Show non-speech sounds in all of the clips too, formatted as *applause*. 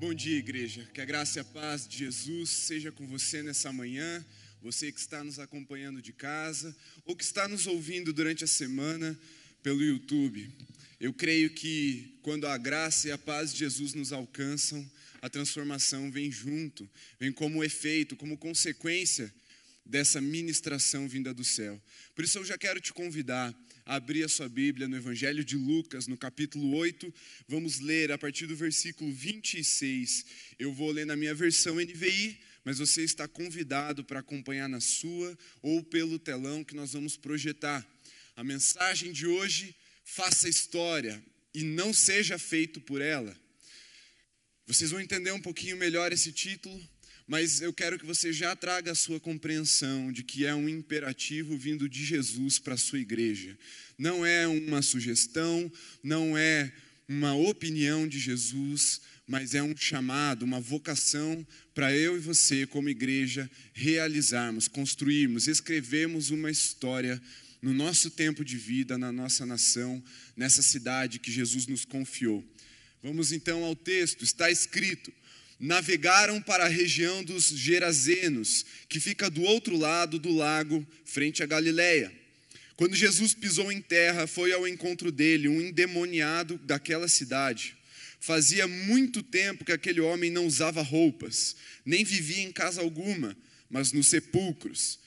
Bom dia, igreja. Que a graça e a paz de Jesus seja com você nessa manhã, você que está nos acompanhando de casa ou que está nos ouvindo durante a semana pelo YouTube. Eu creio que quando a graça e a paz de Jesus nos alcançam, a transformação vem junto, vem como efeito, como consequência dessa ministração vinda do céu. Por isso eu já quero te convidar abrir a sua Bíblia no Evangelho de Lucas, no capítulo 8. Vamos ler a partir do versículo 26. Eu vou ler na minha versão NVI, mas você está convidado para acompanhar na sua ou pelo telão que nós vamos projetar. A mensagem de hoje: faça história e não seja feito por ela. Vocês vão entender um pouquinho melhor esse título mas eu quero que você já traga a sua compreensão de que é um imperativo vindo de Jesus para a sua igreja. Não é uma sugestão, não é uma opinião de Jesus, mas é um chamado, uma vocação para eu e você, como igreja, realizarmos, construirmos, escrevermos uma história no nosso tempo de vida, na nossa nação, nessa cidade que Jesus nos confiou. Vamos então ao texto, está escrito: navegaram para a região dos Gerazenos, que fica do outro lado do lago, frente a Galiléia. Quando Jesus pisou em terra, foi ao encontro dele um endemoniado daquela cidade. Fazia muito tempo que aquele homem não usava roupas, nem vivia em casa alguma, mas nos sepulcros.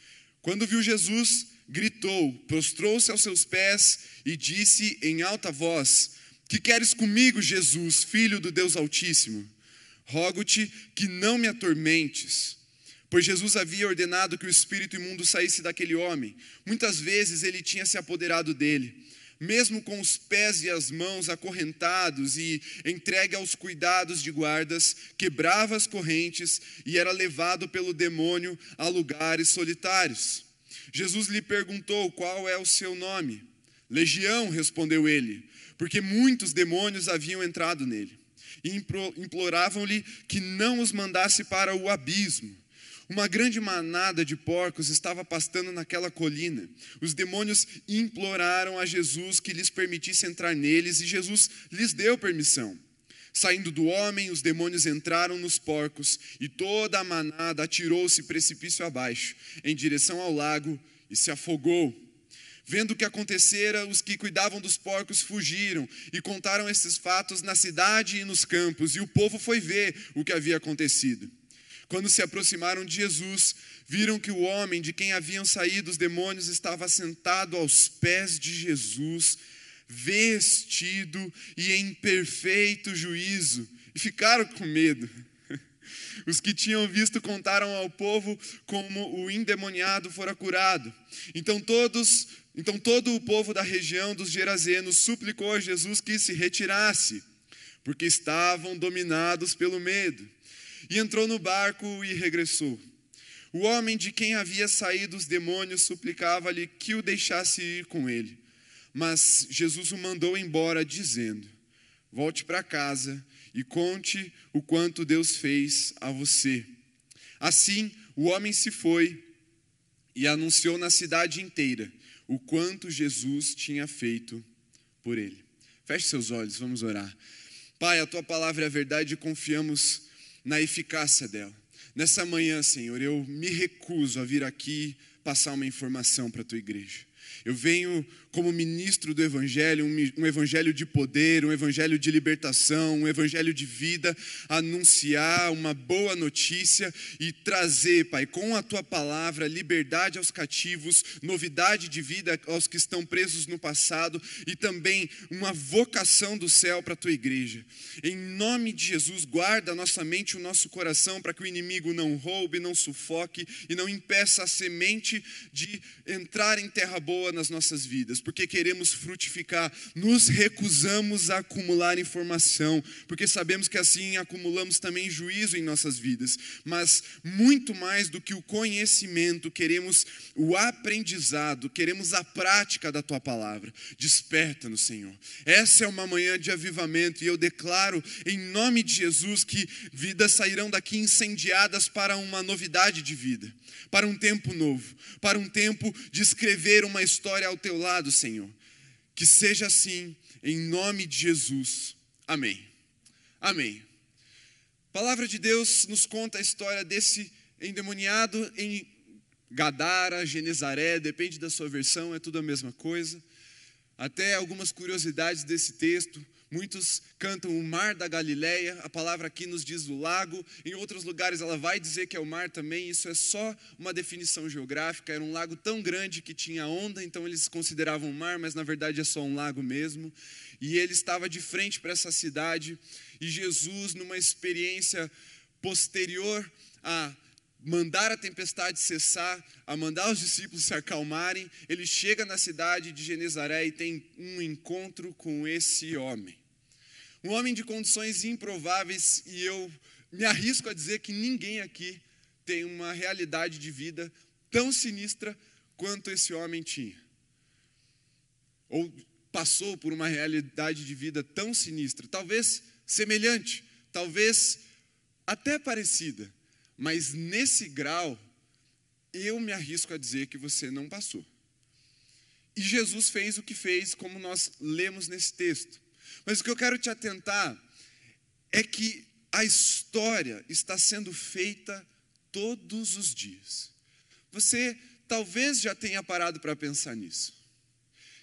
Quando viu Jesus, gritou, prostrou-se aos seus pés e disse em alta voz: Que queres comigo, Jesus, filho do Deus Altíssimo? Rogo-te que não me atormentes. Pois Jesus havia ordenado que o espírito imundo saísse daquele homem. Muitas vezes ele tinha se apoderado dele, mesmo com os pés e as mãos acorrentados e entregue aos cuidados de guardas, quebrava as correntes e era levado pelo demônio a lugares solitários. Jesus lhe perguntou qual é o seu nome. Legião, respondeu ele, porque muitos demônios haviam entrado nele e imploravam-lhe que não os mandasse para o abismo. Uma grande manada de porcos estava pastando naquela colina. Os demônios imploraram a Jesus que lhes permitisse entrar neles e Jesus lhes deu permissão. Saindo do homem, os demônios entraram nos porcos e toda a manada atirou-se precipício abaixo, em direção ao lago, e se afogou. Vendo o que acontecera, os que cuidavam dos porcos fugiram e contaram esses fatos na cidade e nos campos, e o povo foi ver o que havia acontecido. Quando se aproximaram de Jesus, viram que o homem de quem haviam saído os demônios estava sentado aos pés de Jesus, vestido e em perfeito juízo, e ficaram com medo. *laughs* Os que tinham visto contaram ao povo como o endemoniado fora curado. Então todos então todo o povo da região dos Gerazenos suplicou a Jesus que se retirasse, porque estavam dominados pelo medo. E entrou no barco e regressou. O homem de quem havia saído os demônios suplicava-lhe que o deixasse ir com ele. Mas Jesus o mandou embora, dizendo: Volte para casa e conte o quanto Deus fez a você. Assim, o homem se foi e anunciou na cidade inteira o quanto Jesus tinha feito por ele. Feche seus olhos, vamos orar. Pai, a tua palavra é a verdade e confiamos na eficácia dela. Nessa manhã, Senhor, eu me recuso a vir aqui passar uma informação para a tua igreja. Eu venho como ministro do Evangelho, um, Evangelho de poder, um Evangelho de libertação, um Evangelho de vida, anunciar uma boa notícia e trazer, Pai, com a tua palavra, liberdade aos cativos, novidade de vida aos que estão presos no passado e também uma vocação do céu para a tua igreja. Em nome de Jesus, guarda a nossa mente e o nosso coração para que o inimigo não roube, não sufoque e não impeça a semente de entrar em terra boa nas nossas vidas porque queremos frutificar, nos recusamos a acumular informação, porque sabemos que assim acumulamos também juízo em nossas vidas, mas muito mais do que o conhecimento, queremos o aprendizado, queremos a prática da tua palavra. Desperta-nos, Senhor. Essa é uma manhã de avivamento e eu declaro em nome de Jesus que vidas sairão daqui incendiadas para uma novidade de vida para um tempo novo, para um tempo de escrever uma história ao teu lado, Senhor. Que seja assim, em nome de Jesus. Amém. Amém. A palavra de Deus nos conta a história desse endemoniado em Gadara, Genezaré, depende da sua versão, é tudo a mesma coisa. Até algumas curiosidades desse texto. Muitos cantam o mar da Galileia, a palavra aqui nos diz o lago, em outros lugares ela vai dizer que é o mar também, isso é só uma definição geográfica, era um lago tão grande que tinha onda, então eles consideravam mar, mas na verdade é só um lago mesmo. E ele estava de frente para essa cidade, e Jesus, numa experiência posterior a mandar a tempestade cessar, a mandar os discípulos se acalmarem, ele chega na cidade de Genezaré e tem um encontro com esse homem. Um homem de condições improváveis, e eu me arrisco a dizer que ninguém aqui tem uma realidade de vida tão sinistra quanto esse homem tinha. Ou passou por uma realidade de vida tão sinistra, talvez semelhante, talvez até parecida mas nesse grau, eu me arrisco a dizer que você não passou. E Jesus fez o que fez, como nós lemos nesse texto. Mas o que eu quero te atentar é que a história está sendo feita todos os dias. Você talvez já tenha parado para pensar nisso.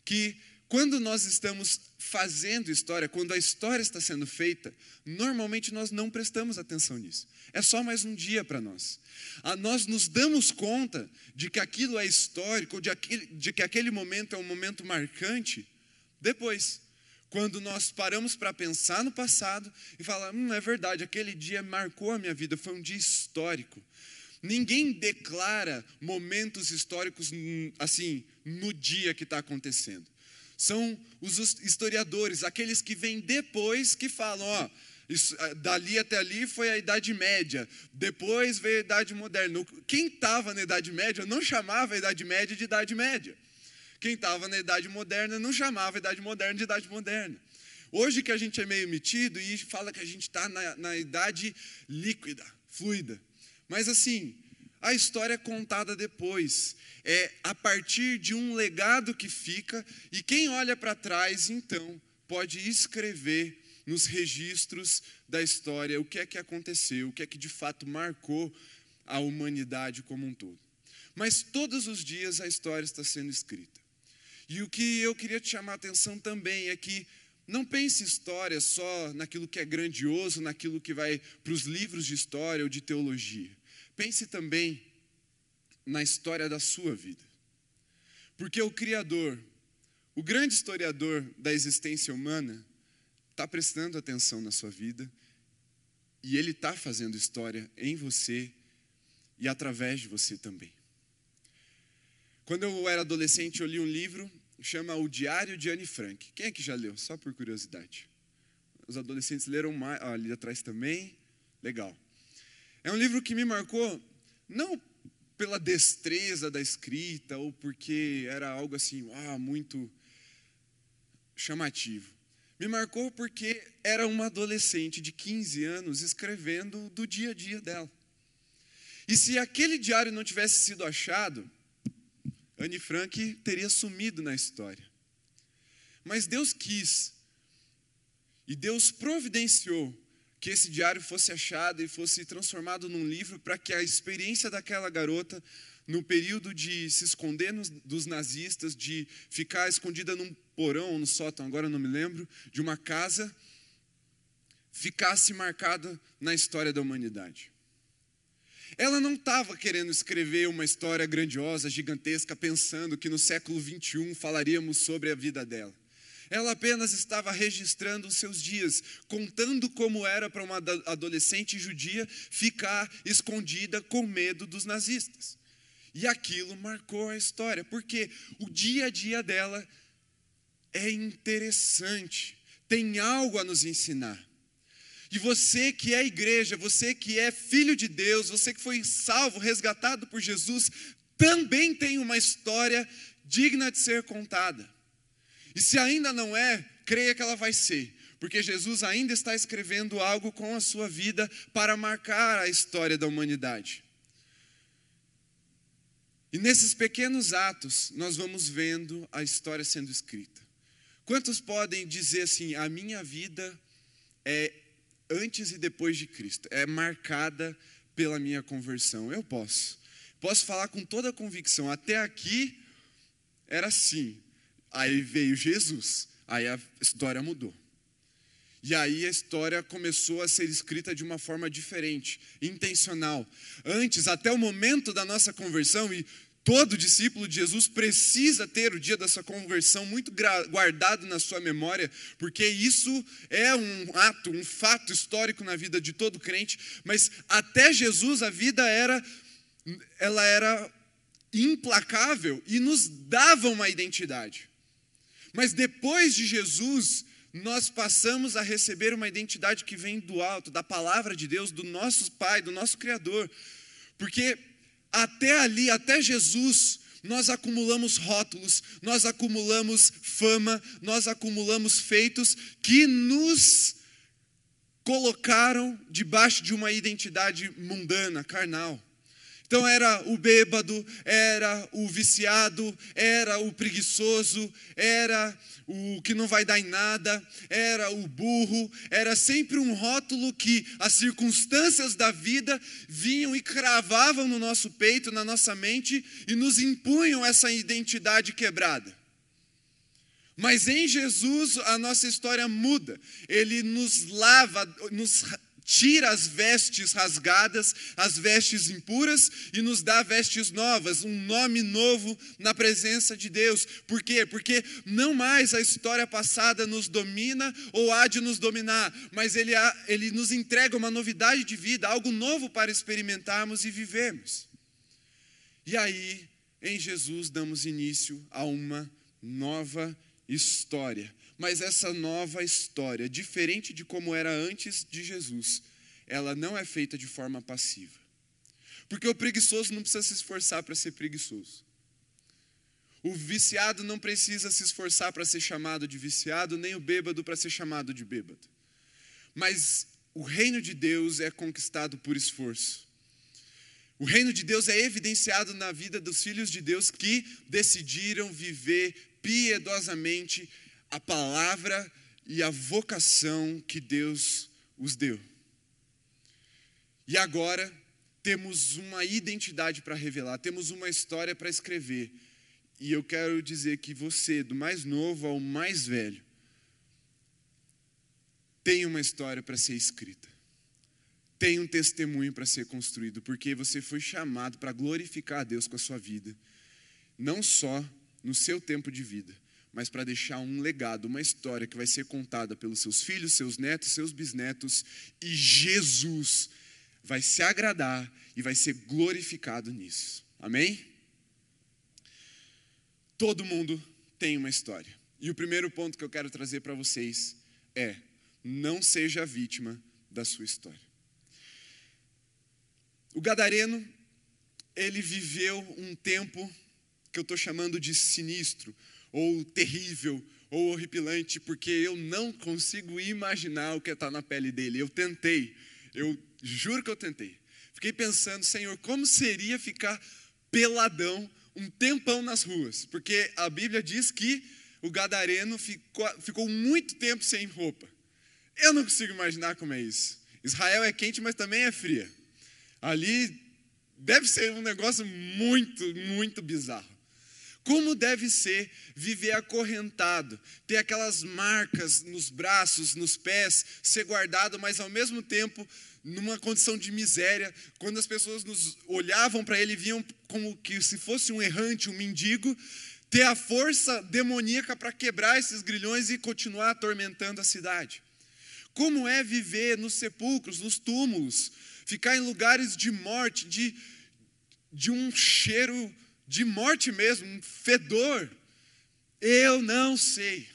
Que quando nós estamos fazendo história, quando a história está sendo feita, normalmente nós não prestamos atenção nisso. É só mais um dia para nós. Ah, nós nos damos conta de que aquilo é histórico, de, aquele, de que aquele momento é um momento marcante, depois. Quando nós paramos para pensar no passado e falar, hum, é verdade, aquele dia marcou a minha vida, foi um dia histórico. Ninguém declara momentos históricos hum, assim no dia que está acontecendo são os historiadores, aqueles que vêm depois que falam, ó, isso, dali até ali foi a Idade Média, depois veio a Idade Moderna. Quem estava na Idade Média não chamava a Idade Média de Idade Média. Quem estava na Idade Moderna não chamava a Idade Moderna de Idade Moderna. Hoje que a gente é meio metido e fala que a gente está na, na idade líquida, fluida. Mas assim, a história é contada depois, é a partir de um legado que fica, e quem olha para trás, então, pode escrever nos registros da história o que é que aconteceu, o que é que de fato marcou a humanidade como um todo. Mas todos os dias a história está sendo escrita. E o que eu queria te chamar a atenção também é que não pense história só naquilo que é grandioso, naquilo que vai para os livros de história ou de teologia. Pense também na história da sua vida. Porque o Criador, o grande historiador da existência humana, está prestando atenção na sua vida e ele está fazendo história em você e através de você também. Quando eu era adolescente, eu li um livro chama O Diário de Anne Frank. Quem é que já leu? Só por curiosidade. Os adolescentes leram mais, ah, ali atrás também. Legal. É um livro que me marcou, não pela destreza da escrita ou porque era algo assim, ah, muito chamativo. Me marcou porque era uma adolescente de 15 anos escrevendo do dia a dia dela. E se aquele diário não tivesse sido achado, Anne Frank teria sumido na história. Mas Deus quis, e Deus providenciou que esse diário fosse achado e fosse transformado num livro para que a experiência daquela garota, no período de se esconder nos, dos nazistas, de ficar escondida num porão ou no sótão, agora não me lembro, de uma casa, ficasse marcada na história da humanidade. Ela não estava querendo escrever uma história grandiosa, gigantesca, pensando que no século 21 falaríamos sobre a vida dela. Ela apenas estava registrando os seus dias, contando como era para uma adolescente judia ficar escondida com medo dos nazistas. E aquilo marcou a história, porque o dia a dia dela é interessante, tem algo a nos ensinar. E você que é igreja, você que é filho de Deus, você que foi salvo, resgatado por Jesus, também tem uma história digna de ser contada. E se ainda não é, creia que ela vai ser, porque Jesus ainda está escrevendo algo com a sua vida para marcar a história da humanidade. E nesses pequenos atos, nós vamos vendo a história sendo escrita. Quantos podem dizer assim: a minha vida é antes e depois de Cristo, é marcada pela minha conversão. Eu posso. Posso falar com toda a convicção. Até aqui era assim. Aí veio Jesus. Aí a história mudou. E aí a história começou a ser escrita de uma forma diferente, intencional. Antes, até o momento da nossa conversão, e todo discípulo de Jesus precisa ter o dia da sua conversão muito guardado na sua memória, porque isso é um ato, um fato histórico na vida de todo crente, mas até Jesus a vida era ela era implacável e nos dava uma identidade. Mas depois de Jesus, nós passamos a receber uma identidade que vem do alto, da palavra de Deus, do nosso Pai, do nosso Criador. Porque até ali, até Jesus, nós acumulamos rótulos, nós acumulamos fama, nós acumulamos feitos que nos colocaram debaixo de uma identidade mundana, carnal. Então era o bêbado, era o viciado, era o preguiçoso, era o que não vai dar em nada, era o burro, era sempre um rótulo que as circunstâncias da vida vinham e cravavam no nosso peito, na nossa mente e nos impunham essa identidade quebrada. Mas em Jesus a nossa história muda, ele nos lava, nos tira as vestes rasgadas, as vestes impuras e nos dá vestes novas, um nome novo na presença de Deus. Por quê? Porque não mais a história passada nos domina ou há de nos dominar, mas ele, ele nos entrega uma novidade de vida, algo novo para experimentarmos e vivermos. E aí, em Jesus, damos início a uma nova história mas essa nova história, diferente de como era antes de Jesus, ela não é feita de forma passiva. Porque o preguiçoso não precisa se esforçar para ser preguiçoso. O viciado não precisa se esforçar para ser chamado de viciado, nem o bêbado para ser chamado de bêbado. Mas o reino de Deus é conquistado por esforço. O reino de Deus é evidenciado na vida dos filhos de Deus que decidiram viver piedosamente a palavra e a vocação que Deus os deu. E agora temos uma identidade para revelar, temos uma história para escrever. E eu quero dizer que você, do mais novo ao mais velho, tem uma história para ser escrita. Tem um testemunho para ser construído, porque você foi chamado para glorificar a Deus com a sua vida. Não só no seu tempo de vida, mas para deixar um legado, uma história que vai ser contada pelos seus filhos, seus netos, seus bisnetos, e Jesus vai se agradar e vai ser glorificado nisso. Amém? Todo mundo tem uma história. E o primeiro ponto que eu quero trazer para vocês é: não seja vítima da sua história. O gadareno, ele viveu um tempo que eu estou chamando de sinistro, ou terrível, ou horripilante, porque eu não consigo imaginar o que está na pele dele. Eu tentei, eu juro que eu tentei. Fiquei pensando, Senhor, como seria ficar peladão um tempão nas ruas? Porque a Bíblia diz que o gadareno ficou, ficou muito tempo sem roupa. Eu não consigo imaginar como é isso. Israel é quente, mas também é fria. Ali deve ser um negócio muito, muito bizarro. Como deve ser viver acorrentado, ter aquelas marcas nos braços, nos pés, ser guardado, mas ao mesmo tempo numa condição de miséria. Quando as pessoas nos olhavam para ele, viam como que se fosse um errante, um mendigo, ter a força demoníaca para quebrar esses grilhões e continuar atormentando a cidade. Como é viver nos sepulcros, nos túmulos, ficar em lugares de morte, de, de um cheiro de morte mesmo, um fedor. Eu não sei.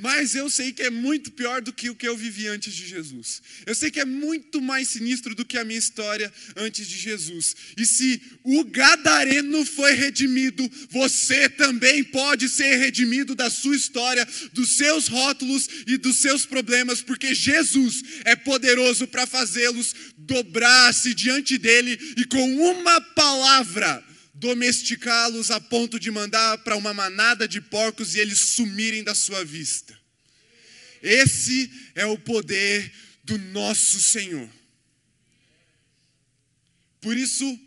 Mas eu sei que é muito pior do que o que eu vivi antes de Jesus. Eu sei que é muito mais sinistro do que a minha história antes de Jesus. E se o gadareno foi redimido, você também pode ser redimido da sua história, dos seus rótulos e dos seus problemas, porque Jesus é poderoso para fazê-los dobrar-se diante dele e com uma palavra domesticá-los a ponto de mandar para uma manada de porcos e eles sumirem da sua vista. Esse é o poder do nosso Senhor. Por isso,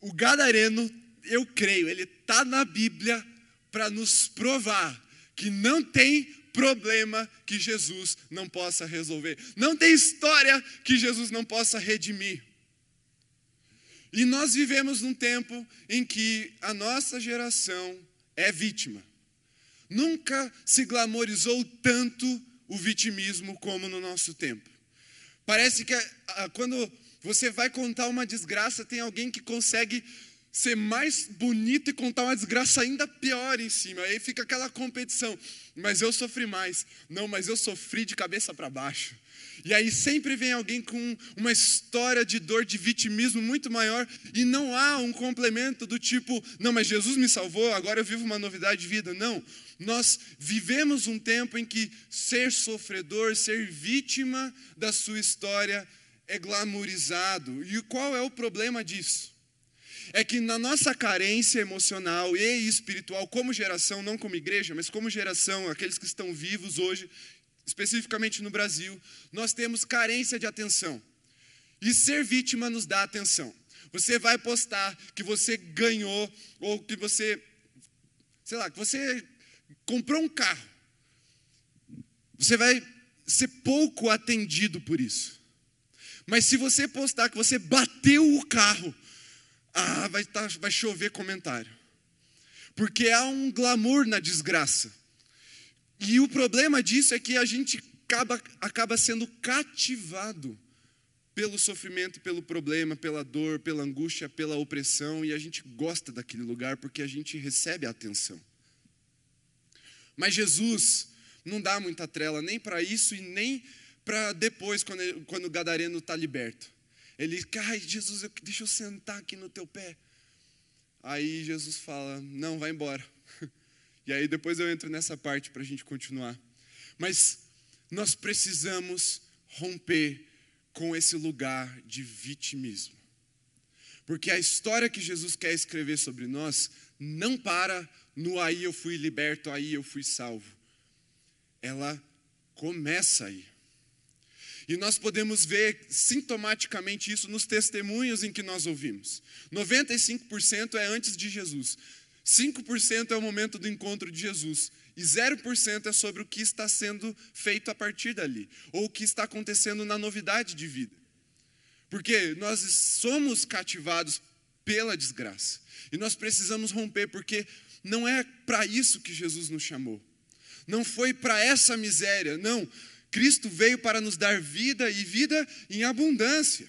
o gadareno, eu creio, ele está na Bíblia para nos provar que não tem problema que Jesus não possa resolver, não tem história que Jesus não possa redimir. E nós vivemos num tempo em que a nossa geração é vítima. Nunca se glamorizou tanto o vitimismo como no nosso tempo. Parece que ah, quando você vai contar uma desgraça, tem alguém que consegue ser mais bonito e contar uma desgraça ainda pior em cima. Aí fica aquela competição. Mas eu sofri mais. Não, mas eu sofri de cabeça para baixo. E aí sempre vem alguém com uma história de dor, de vitimismo muito maior, e não há um complemento do tipo, não, mas Jesus me salvou, agora eu vivo uma novidade de vida. Não. Nós vivemos um tempo em que ser sofredor, ser vítima da sua história é glamourizado. E qual é o problema disso? é que na nossa carência emocional e espiritual, como geração, não como igreja, mas como geração, aqueles que estão vivos hoje, especificamente no Brasil, nós temos carência de atenção. E ser vítima nos dá atenção. Você vai postar que você ganhou, ou que você, sei lá, que você comprou um carro. Você vai ser pouco atendido por isso. Mas se você postar que você bateu o carro, ah, vai, tá, vai chover comentário. Porque há um glamour na desgraça. E o problema disso é que a gente acaba, acaba sendo cativado pelo sofrimento, pelo problema, pela dor, pela angústia, pela opressão, e a gente gosta daquele lugar porque a gente recebe a atenção. Mas Jesus não dá muita trela nem para isso e nem para depois, quando, ele, quando o gadareno está liberto. Ele ai Jesus, eu, deixa eu sentar aqui no teu pé. Aí Jesus fala, não, vai embora. E aí depois eu entro nessa parte para a gente continuar. Mas nós precisamos romper com esse lugar de vitimismo. Porque a história que Jesus quer escrever sobre nós não para no aí eu fui liberto, aí eu fui salvo. Ela começa aí. E nós podemos ver sintomaticamente isso nos testemunhos em que nós ouvimos. 95% é antes de Jesus, 5% é o momento do encontro de Jesus, e 0% é sobre o que está sendo feito a partir dali, ou o que está acontecendo na novidade de vida. Porque nós somos cativados pela desgraça, e nós precisamos romper, porque não é para isso que Jesus nos chamou, não foi para essa miséria, não Cristo veio para nos dar vida e vida em abundância.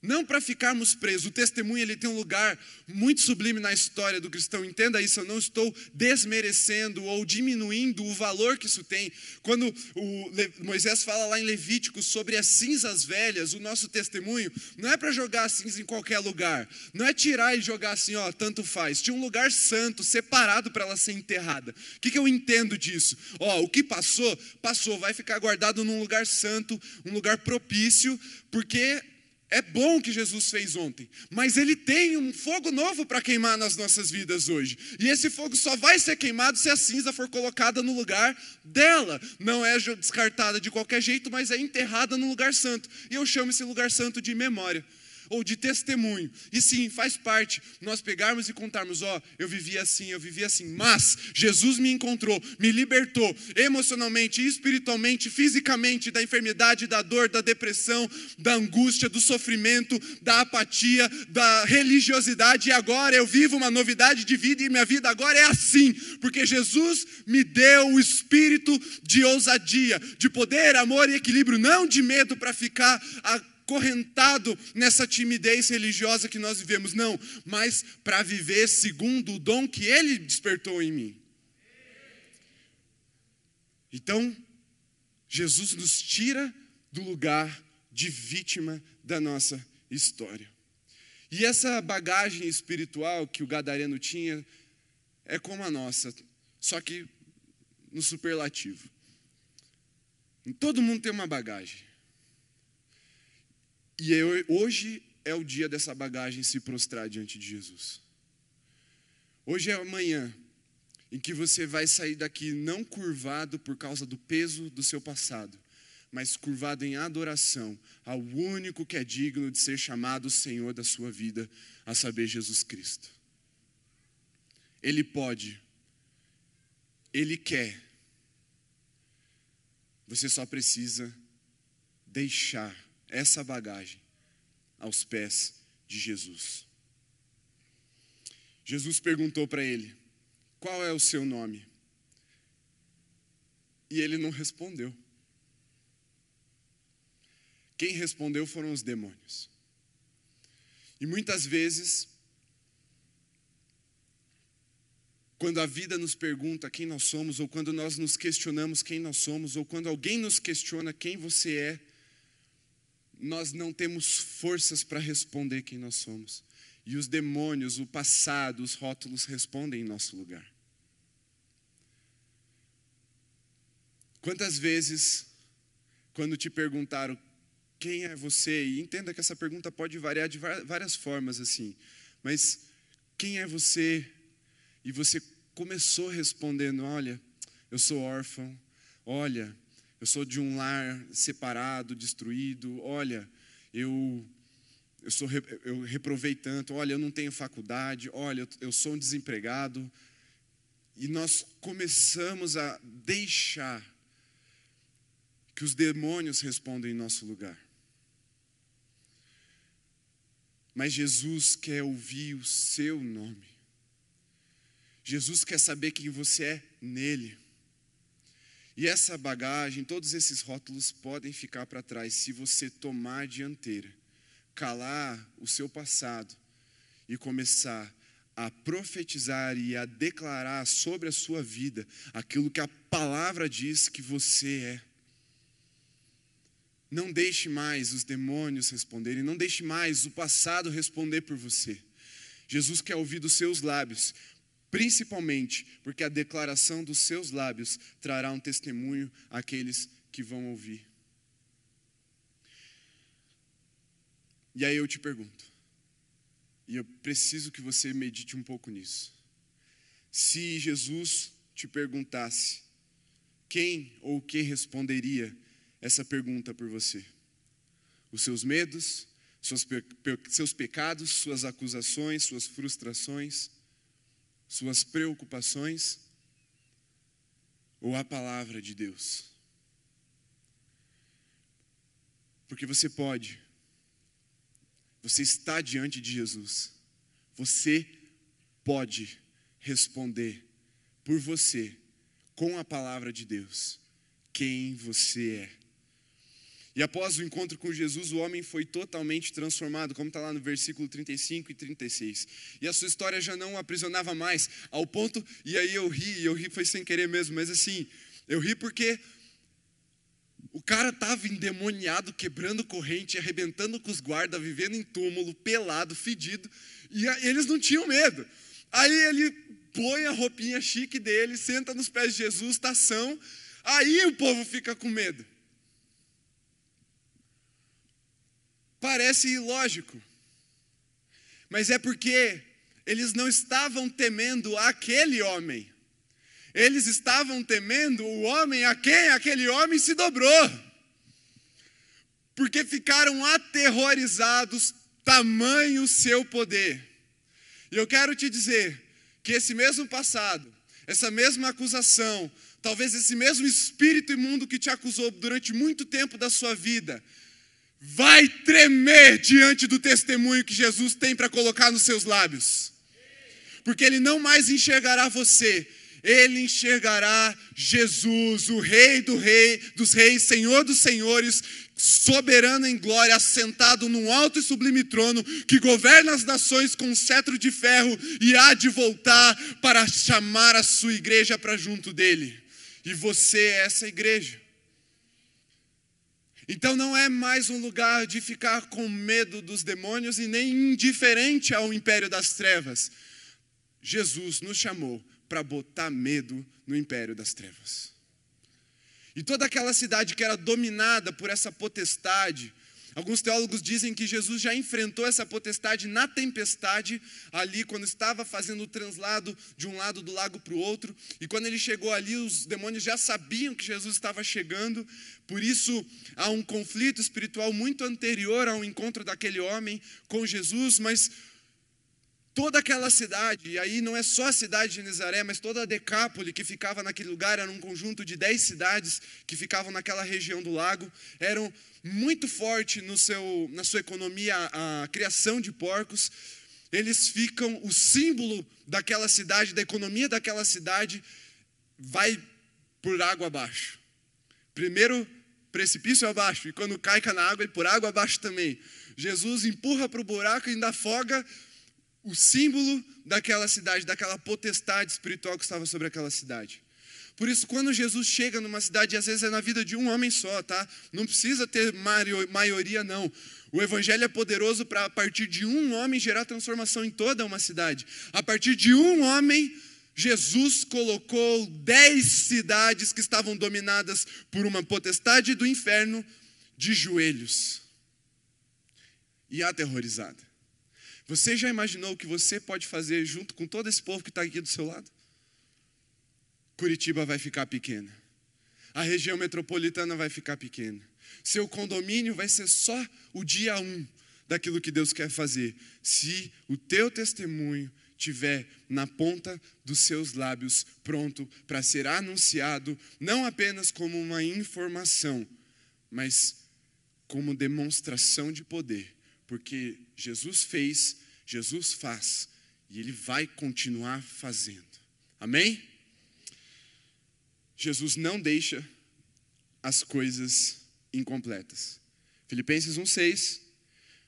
Não para ficarmos presos. O testemunho ele tem um lugar muito sublime na história do cristão. Entenda isso, eu não estou desmerecendo ou diminuindo o valor que isso tem. Quando Moisés fala lá em Levítico sobre as cinzas velhas, o nosso testemunho não é para jogar a cinza em qualquer lugar. Não é tirar e jogar assim, ó, tanto faz. Tinha um lugar santo, separado para ela ser enterrada. O que, que eu entendo disso? Ó, o que passou, passou, vai ficar guardado num lugar santo, um lugar propício, porque é bom que Jesus fez ontem, mas Ele tem um fogo novo para queimar nas nossas vidas hoje. E esse fogo só vai ser queimado se a cinza for colocada no lugar dela. Não é descartada de qualquer jeito, mas é enterrada no lugar santo. E eu chamo esse lugar santo de memória ou de testemunho. E sim, faz parte nós pegarmos e contarmos: ó, oh, eu vivi assim, eu vivi assim, mas Jesus me encontrou, me libertou emocionalmente, espiritualmente, fisicamente da enfermidade, da dor, da depressão, da angústia, do sofrimento, da apatia, da religiosidade, e agora eu vivo uma novidade de vida e minha vida agora é assim, porque Jesus me deu o espírito de ousadia, de poder, amor e equilíbrio, não de medo para ficar a acorrentado nessa timidez religiosa que nós vivemos, não, mas para viver segundo o dom que Ele despertou em mim. Então, Jesus nos tira do lugar de vítima da nossa história. E essa bagagem espiritual que o gadareno tinha é como a nossa, só que no superlativo. Todo mundo tem uma bagagem. E eu, hoje é o dia dessa bagagem se prostrar diante de Jesus. Hoje é amanhã. em que você vai sair daqui não curvado por causa do peso do seu passado, mas curvado em adoração ao único que é digno de ser chamado Senhor da sua vida, a saber, Jesus Cristo. Ele pode, Ele quer, você só precisa deixar essa bagagem aos pés de Jesus. Jesus perguntou para ele: Qual é o seu nome? E ele não respondeu. Quem respondeu foram os demônios. E muitas vezes, quando a vida nos pergunta quem nós somos, ou quando nós nos questionamos quem nós somos, ou quando alguém nos questiona quem você é, nós não temos forças para responder quem nós somos. E os demônios, o passado, os rótulos respondem em nosso lugar. Quantas vezes, quando te perguntaram quem é você? E entenda que essa pergunta pode variar de várias formas assim. Mas quem é você? E você começou respondendo: Olha, eu sou órfão. Olha, eu sou de um lar separado, destruído. Olha, eu eu sou eu reprovei tanto. Olha, eu não tenho faculdade. Olha, eu sou um desempregado. E nós começamos a deixar que os demônios respondam em nosso lugar. Mas Jesus quer ouvir o seu nome. Jesus quer saber quem você é nele. E essa bagagem, todos esses rótulos podem ficar para trás se você tomar a dianteira, calar o seu passado e começar a profetizar e a declarar sobre a sua vida aquilo que a palavra diz que você é. Não deixe mais os demônios responderem, não deixe mais o passado responder por você. Jesus quer ouvir dos seus lábios, principalmente porque a declaração dos seus lábios trará um testemunho àqueles que vão ouvir. E aí eu te pergunto, e eu preciso que você medite um pouco nisso. Se Jesus te perguntasse, quem ou o que responderia essa pergunta por você. Os seus medos, seus, pe seus pecados, suas acusações, suas frustrações, suas preocupações, ou a palavra de Deus. Porque você pode, você está diante de Jesus, você pode responder por você, com a palavra de Deus, quem você é. E após o encontro com Jesus, o homem foi totalmente transformado, como está lá no versículo 35 e 36. E a sua história já não o aprisionava mais, ao ponto, e aí eu ri, e eu ri foi sem querer mesmo, mas assim, eu ri porque o cara estava endemoniado, quebrando corrente, arrebentando com os guardas, vivendo em túmulo, pelado, fedido, e eles não tinham medo. Aí ele põe a roupinha chique dele, senta nos pés de Jesus, estação, aí o povo fica com medo. Parece ilógico, mas é porque eles não estavam temendo aquele homem, eles estavam temendo o homem a quem aquele homem se dobrou, porque ficaram aterrorizados, tamanho seu poder. E eu quero te dizer que esse mesmo passado, essa mesma acusação, talvez esse mesmo espírito imundo que te acusou durante muito tempo da sua vida, vai tremer diante do testemunho que Jesus tem para colocar nos seus lábios. Porque ele não mais enxergará você, ele enxergará Jesus, o Rei do Rei, dos Reis, Senhor dos Senhores, soberano em glória, assentado num alto e sublime trono, que governa as nações com um cetro de ferro e há de voltar para chamar a sua igreja para junto dele. E você é essa igreja. Então não é mais um lugar de ficar com medo dos demônios e nem indiferente ao império das trevas. Jesus nos chamou para botar medo no império das trevas. E toda aquela cidade que era dominada por essa potestade, Alguns teólogos dizem que Jesus já enfrentou essa potestade na tempestade, ali, quando estava fazendo o translado de um lado do lago para o outro. E quando ele chegou ali, os demônios já sabiam que Jesus estava chegando. Por isso, há um conflito espiritual muito anterior ao encontro daquele homem com Jesus, mas toda aquela cidade, e aí não é só a cidade de Nazaré, mas toda a Decápole que ficava naquele lugar, era um conjunto de dez cidades que ficavam naquela região do lago, eram muito forte no seu, na sua economia a, a criação de porcos. Eles ficam, o símbolo daquela cidade, da economia daquela cidade, vai por água abaixo. Primeiro precipício abaixo, e quando cai na água, e por água abaixo também. Jesus empurra para o buraco e ainda afoga o símbolo daquela cidade, daquela potestade espiritual que estava sobre aquela cidade. Por isso, quando Jesus chega numa cidade, às vezes é na vida de um homem só, tá? Não precisa ter maioria, não. O evangelho é poderoso para, a partir de um homem, gerar transformação em toda uma cidade. A partir de um homem, Jesus colocou dez cidades que estavam dominadas por uma potestade do inferno de joelhos e aterrorizada. Você já imaginou o que você pode fazer junto com todo esse povo que está aqui do seu lado? Curitiba vai ficar pequena. A região metropolitana vai ficar pequena. Seu condomínio vai ser só o dia um daquilo que Deus quer fazer. Se o teu testemunho tiver na ponta dos seus lábios, pronto para ser anunciado, não apenas como uma informação, mas como demonstração de poder porque Jesus fez, Jesus faz e ele vai continuar fazendo. Amém? Jesus não deixa as coisas incompletas. Filipenses 1:6,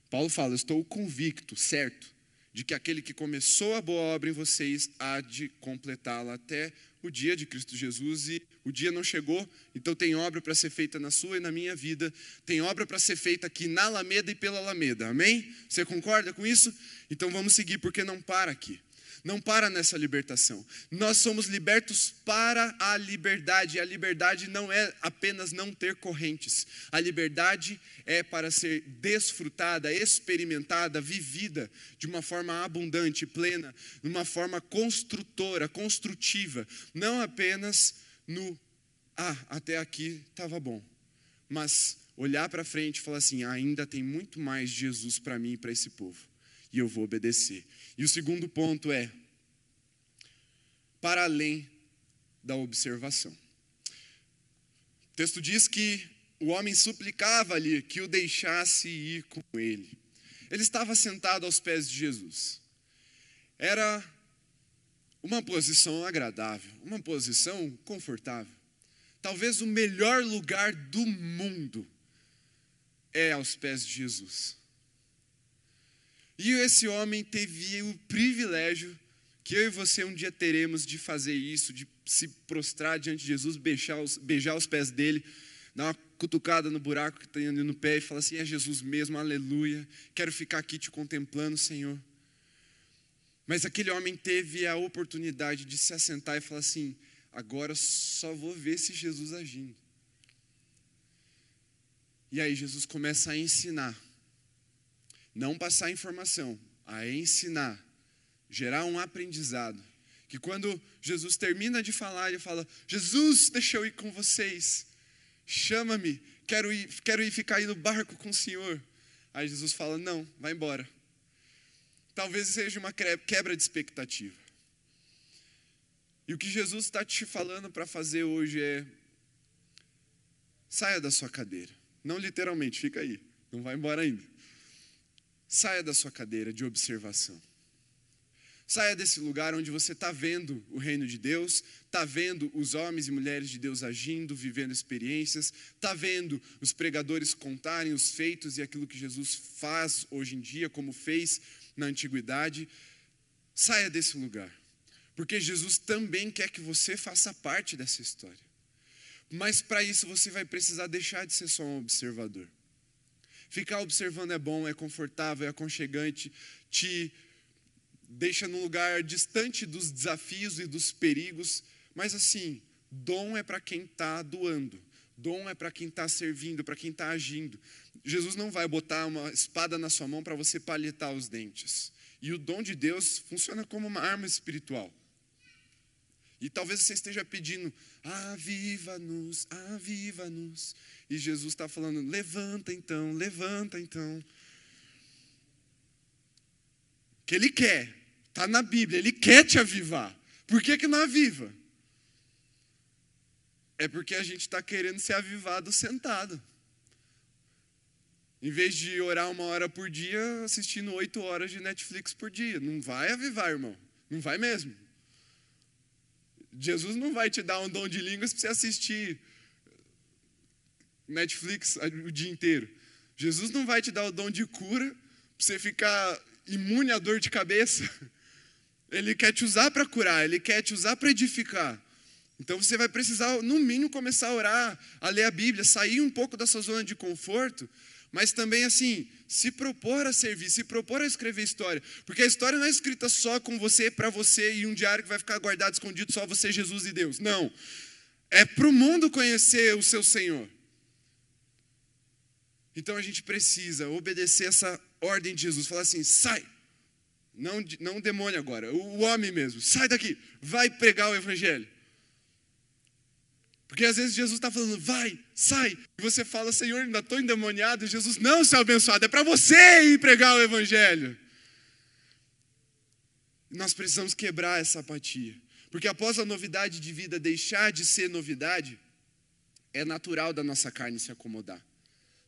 Paulo fala: "Estou convicto, certo, de que aquele que começou a boa obra em vocês há de completá-la até o dia de Cristo Jesus e o dia não chegou, então tem obra para ser feita na sua e na minha vida, tem obra para ser feita aqui na Alameda e pela Alameda, amém? Você concorda com isso? Então vamos seguir, porque não para aqui não para nessa libertação. Nós somos libertos para a liberdade. E a liberdade não é apenas não ter correntes. A liberdade é para ser desfrutada, experimentada, vivida de uma forma abundante, plena, de uma forma construtora, construtiva. Não apenas no ah, até aqui estava bom. Mas olhar para frente e falar assim: ainda tem muito mais Jesus para mim e para esse povo e eu vou obedecer. E o segundo ponto é para além da observação. O texto diz que o homem suplicava ali que o deixasse ir com ele. Ele estava sentado aos pés de Jesus. Era uma posição agradável, uma posição confortável. Talvez o melhor lugar do mundo é aos pés de Jesus. E esse homem teve o privilégio que eu e você um dia teremos de fazer isso, de se prostrar diante de Jesus, beijar os, beijar os pés dele, dar uma cutucada no buraco que tem ali no pé e falar assim: é Jesus mesmo, aleluia, quero ficar aqui te contemplando, Senhor. Mas aquele homem teve a oportunidade de se assentar e falar assim: agora só vou ver se Jesus agindo. E aí Jesus começa a ensinar não passar informação, a ensinar, gerar um aprendizado. Que quando Jesus termina de falar, ele fala: Jesus, deixa eu ir com vocês, chama-me, quero ir, quero ir ficar aí no barco com o Senhor. Aí Jesus fala: Não, vai embora. Talvez seja uma quebra de expectativa. E o que Jesus está te falando para fazer hoje é: saia da sua cadeira. Não literalmente, fica aí, não vai embora ainda. Saia da sua cadeira de observação. Saia desse lugar onde você está vendo o reino de Deus, está vendo os homens e mulheres de Deus agindo, vivendo experiências, está vendo os pregadores contarem os feitos e aquilo que Jesus faz hoje em dia, como fez na antiguidade. Saia desse lugar, porque Jesus também quer que você faça parte dessa história. Mas para isso você vai precisar deixar de ser só um observador. Ficar observando é bom, é confortável, é aconchegante, te deixa num lugar distante dos desafios e dos perigos, mas assim, dom é para quem está doando. Dom é para quem está servindo, para quem está agindo. Jesus não vai botar uma espada na sua mão para você palhetar os dentes. E o dom de Deus funciona como uma arma espiritual. E talvez você esteja pedindo, aviva-nos, aviva-nos. E Jesus está falando, levanta então, levanta então. Que Ele quer, está na Bíblia, Ele quer te avivar. Por que, que não aviva? É porque a gente está querendo ser avivado sentado. Em vez de orar uma hora por dia, assistindo oito horas de Netflix por dia. Não vai avivar, irmão. Não vai mesmo. Jesus não vai te dar um dom de línguas para você assistir Netflix o dia inteiro. Jesus não vai te dar o dom de cura para você ficar imune à dor de cabeça. *laughs* Ele quer te usar para curar, ele quer te usar para edificar. Então você vai precisar, no mínimo, começar a orar, a ler a Bíblia, sair um pouco da sua zona de conforto mas também assim, se propor a servir, se propor a escrever história, porque a história não é escrita só com você, para você e um diário que vai ficar guardado escondido só você, Jesus e Deus. Não. É para o mundo conhecer o seu Senhor. Então a gente precisa obedecer essa ordem de Jesus, falar assim: sai, não, não o demônio agora, o, o homem mesmo, sai daqui, vai pregar o evangelho. Porque às vezes Jesus está falando, vai, sai. E você fala, Senhor, ainda estou endemoniado. E Jesus, não, seu abençoado, é para você ir pregar o Evangelho. Nós precisamos quebrar essa apatia. Porque após a novidade de vida deixar de ser novidade, é natural da nossa carne se acomodar.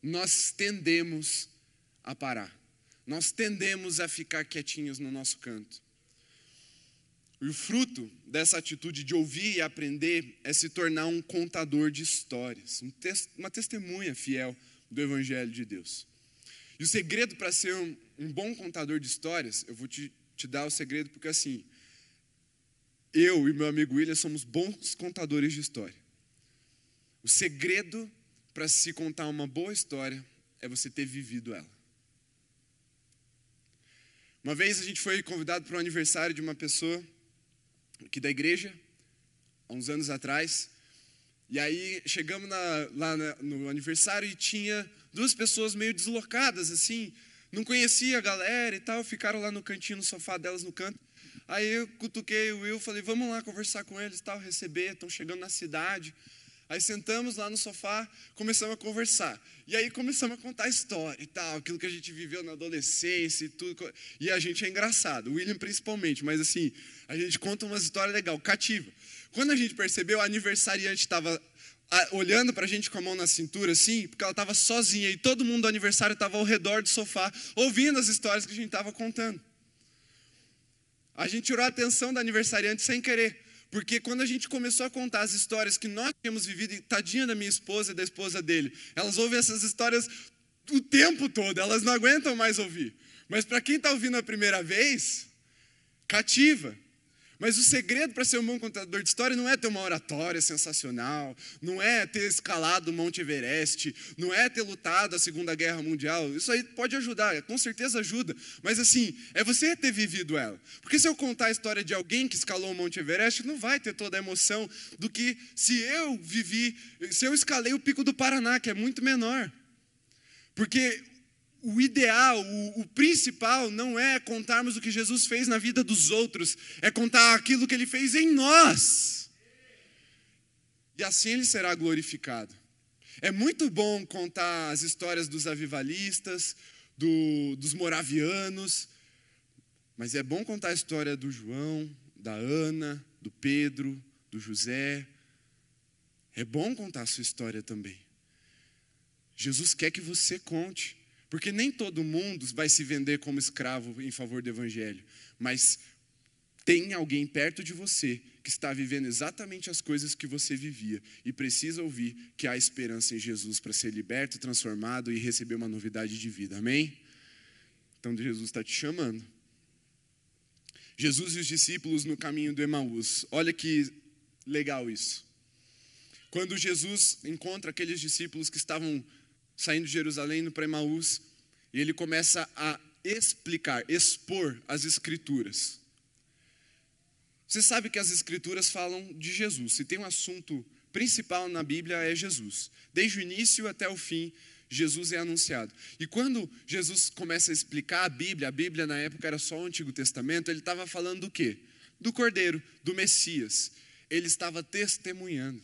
Nós tendemos a parar. Nós tendemos a ficar quietinhos no nosso canto. E o fruto dessa atitude de ouvir e aprender é se tornar um contador de histórias, um uma testemunha fiel do Evangelho de Deus. E o segredo para ser um, um, bom contador de histórias, eu vou te, te dar o segredo porque assim, eu e meu amigo William somos bons contadores de história. O segredo para se contar uma boa história é você ter vivido ela. Uma vez a gente foi convidado para o aniversário de uma pessoa aqui da igreja, há uns anos atrás. E aí chegamos na, lá na, no aniversário e tinha duas pessoas meio deslocadas, assim, não conhecia a galera e tal, ficaram lá no cantinho, no sofá delas no canto. Aí eu cutuquei o Will, falei, vamos lá conversar com eles, tal, receber, estão chegando na cidade. Aí sentamos lá no sofá, começamos a conversar. E aí começamos a contar a história e tal, aquilo que a gente viveu na adolescência e tudo. E a gente é engraçado, o William principalmente, mas assim, a gente conta uma história legal, cativa. Quando a gente percebeu, a aniversariante estava olhando para a gente com a mão na cintura, assim, porque ela estava sozinha e todo mundo do aniversário estava ao redor do sofá, ouvindo as histórias que a gente estava contando. A gente tirou a atenção da aniversariante sem querer. Porque quando a gente começou a contar as histórias que nós tínhamos vivido, tadinha da minha esposa e da esposa dele, elas ouvem essas histórias o tempo todo, elas não aguentam mais ouvir. Mas para quem está ouvindo a primeira vez, cativa. Mas o segredo para ser um bom contador de história não é ter uma oratória sensacional, não é ter escalado o Monte Everest, não é ter lutado a Segunda Guerra Mundial. Isso aí pode ajudar, com certeza ajuda. Mas assim, é você ter vivido ela. Porque se eu contar a história de alguém que escalou o Monte Everest, não vai ter toda a emoção do que se eu vivi, se eu escalei o Pico do Paraná, que é muito menor. Porque o ideal, o, o, principal não é contarmos o que Jesus fez na vida dos outros, é contar aquilo que ele fez em nós. E assim ele será glorificado. É muito bom contar as histórias dos avivalistas, do, dos moravianos, mas é bom contar a história do João, da Ana, do Pedro, do José. É bom contar a sua história também. Jesus quer que você conte. Porque nem todo mundo vai se vender como escravo em favor do evangelho, mas tem alguém perto de você que está vivendo exatamente as coisas que você vivia e precisa ouvir que há esperança em Jesus para ser liberto, transformado e receber uma novidade de vida. Amém? Então Jesus está te chamando. Jesus e os discípulos no caminho do Emaús. Olha que legal isso. Quando Jesus encontra aqueles discípulos que estavam saindo de Jerusalém indo para Emaús, e ele começa a explicar, expor as escrituras. Você sabe que as escrituras falam de Jesus. Se tem um assunto principal na Bíblia é Jesus. Desde o início até o fim, Jesus é anunciado. E quando Jesus começa a explicar a Bíblia, a Bíblia na época era só o Antigo Testamento, ele estava falando do quê? Do Cordeiro, do Messias. Ele estava testemunhando.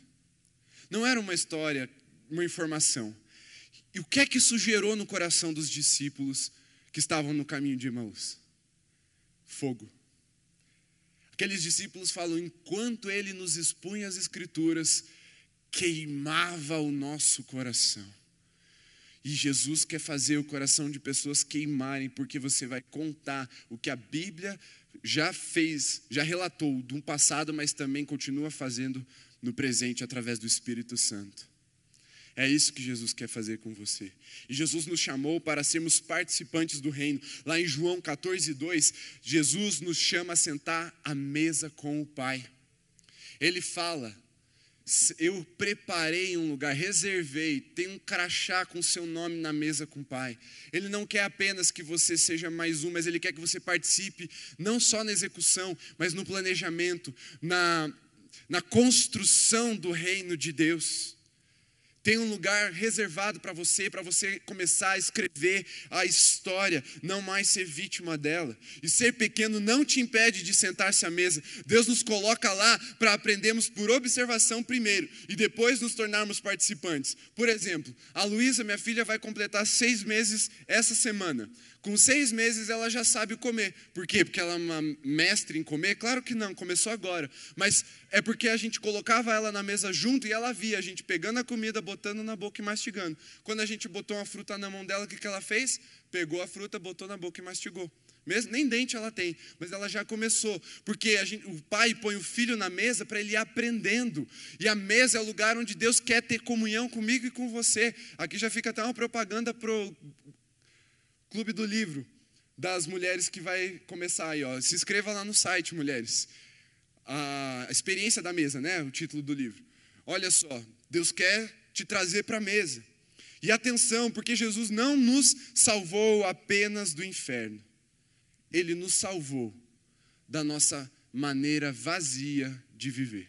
Não era uma história, uma informação. E o que é que isso gerou no coração dos discípulos que estavam no caminho de Emaús? Fogo. Aqueles discípulos falam: enquanto ele nos expunha as Escrituras, queimava o nosso coração. E Jesus quer fazer o coração de pessoas queimarem, porque você vai contar o que a Bíblia já fez, já relatou um passado, mas também continua fazendo no presente através do Espírito Santo. É isso que Jesus quer fazer com você. E Jesus nos chamou para sermos participantes do reino. Lá em João 14, 2, Jesus nos chama a sentar à mesa com o Pai. Ele fala: Eu preparei um lugar, reservei, tem um crachá com seu nome na mesa com o Pai. Ele não quer apenas que você seja mais um, mas ele quer que você participe não só na execução, mas no planejamento, na, na construção do reino de Deus. Tem um lugar reservado para você, para você começar a escrever a história, não mais ser vítima dela. E ser pequeno não te impede de sentar-se à mesa. Deus nos coloca lá para aprendermos por observação primeiro e depois nos tornarmos participantes. Por exemplo, a Luísa, minha filha, vai completar seis meses essa semana. Com seis meses ela já sabe comer. Por quê? Porque ela é uma mestre em comer? Claro que não, começou agora. Mas é porque a gente colocava ela na mesa junto e ela via a gente pegando a comida, botando na boca e mastigando. Quando a gente botou uma fruta na mão dela, o que, que ela fez? Pegou a fruta, botou na boca e mastigou. Mesmo, nem dente ela tem, mas ela já começou. Porque gente, o pai põe o filho na mesa para ele ir aprendendo. E a mesa é o lugar onde Deus quer ter comunhão comigo e com você. Aqui já fica até uma propaganda pro Clube do Livro das mulheres que vai começar aí, ó. Se inscreva lá no site, mulheres. A experiência da mesa, né? O título do livro. Olha só, Deus quer te trazer para a mesa. E atenção, porque Jesus não nos salvou apenas do inferno. Ele nos salvou da nossa maneira vazia de viver.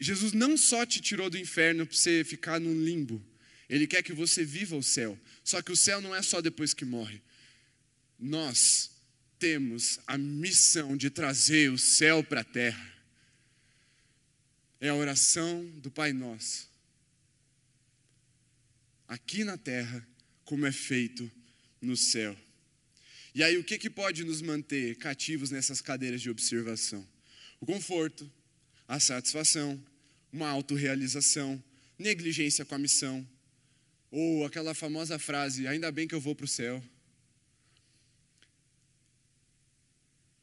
Jesus não só te tirou do inferno para você ficar num limbo, ele quer que você viva o céu. Só que o céu não é só depois que morre. Nós temos a missão de trazer o céu para a terra. É a oração do Pai Nosso. Aqui na terra, como é feito no céu. E aí, o que, que pode nos manter cativos nessas cadeiras de observação? O conforto, a satisfação, uma autorrealização, negligência com a missão, ou aquela famosa frase: ainda bem que eu vou para o céu.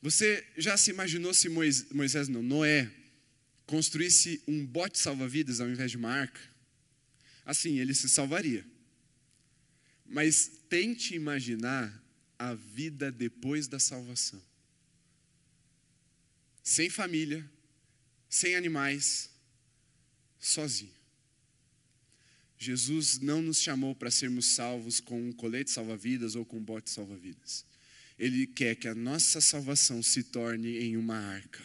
Você já se imaginou se Moisés, não, Noé, construísse um bote salva-vidas ao invés de uma arca? Assim, ele se salvaria. Mas tente imaginar a vida depois da salvação. Sem família, sem animais, sozinho. Jesus não nos chamou para sermos salvos com um colete salva-vidas ou com um bote salva-vidas. Ele quer que a nossa salvação se torne em uma arca,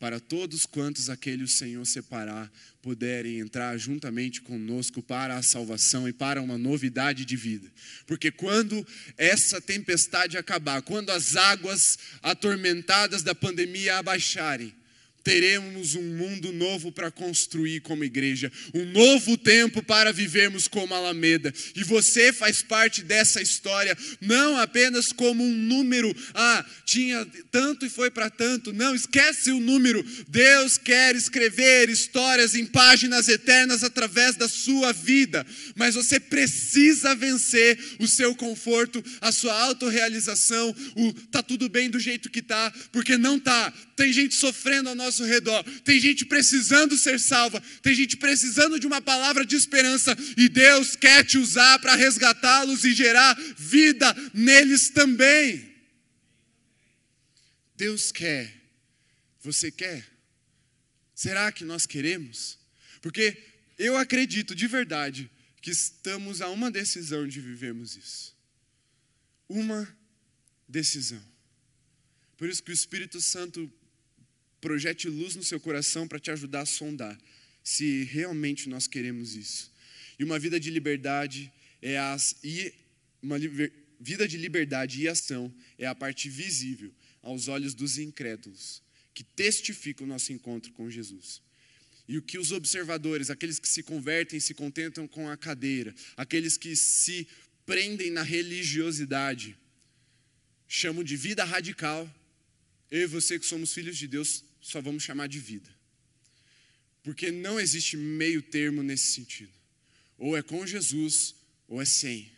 para todos quantos aquele o Senhor separar puderem entrar juntamente conosco para a salvação e para uma novidade de vida. Porque quando essa tempestade acabar, quando as águas atormentadas da pandemia abaixarem, teremos um mundo novo para construir como igreja, um novo tempo para vivermos como Alameda. E você faz parte dessa história, não apenas como um número, ah, tinha tanto e foi para tanto. Não, esquece o número. Deus quer escrever histórias em páginas eternas através da sua vida, mas você precisa vencer o seu conforto, a sua autorrealização, o tá tudo bem do jeito que tá, porque não tá. Tem gente sofrendo ao nosso redor. Tem gente precisando ser salva, tem gente precisando de uma palavra de esperança, e Deus quer te usar para resgatá-los e gerar vida neles também. Deus quer, você quer? Será que nós queremos? Porque eu acredito de verdade que estamos a uma decisão de vivermos isso. Uma decisão. Por isso que o Espírito Santo projete luz no seu coração para te ajudar a sondar. se realmente nós queremos isso. E uma vida de liberdade é as e uma liber, vida de liberdade e ação é a parte visível aos olhos dos incrédulos, que testificam o nosso encontro com Jesus. E o que os observadores, aqueles que se convertem, se contentam com a cadeira, aqueles que se prendem na religiosidade, chamam de vida radical. Eu e você que somos filhos de Deus, só vamos chamar de vida. Porque não existe meio termo nesse sentido. Ou é com Jesus, ou é sem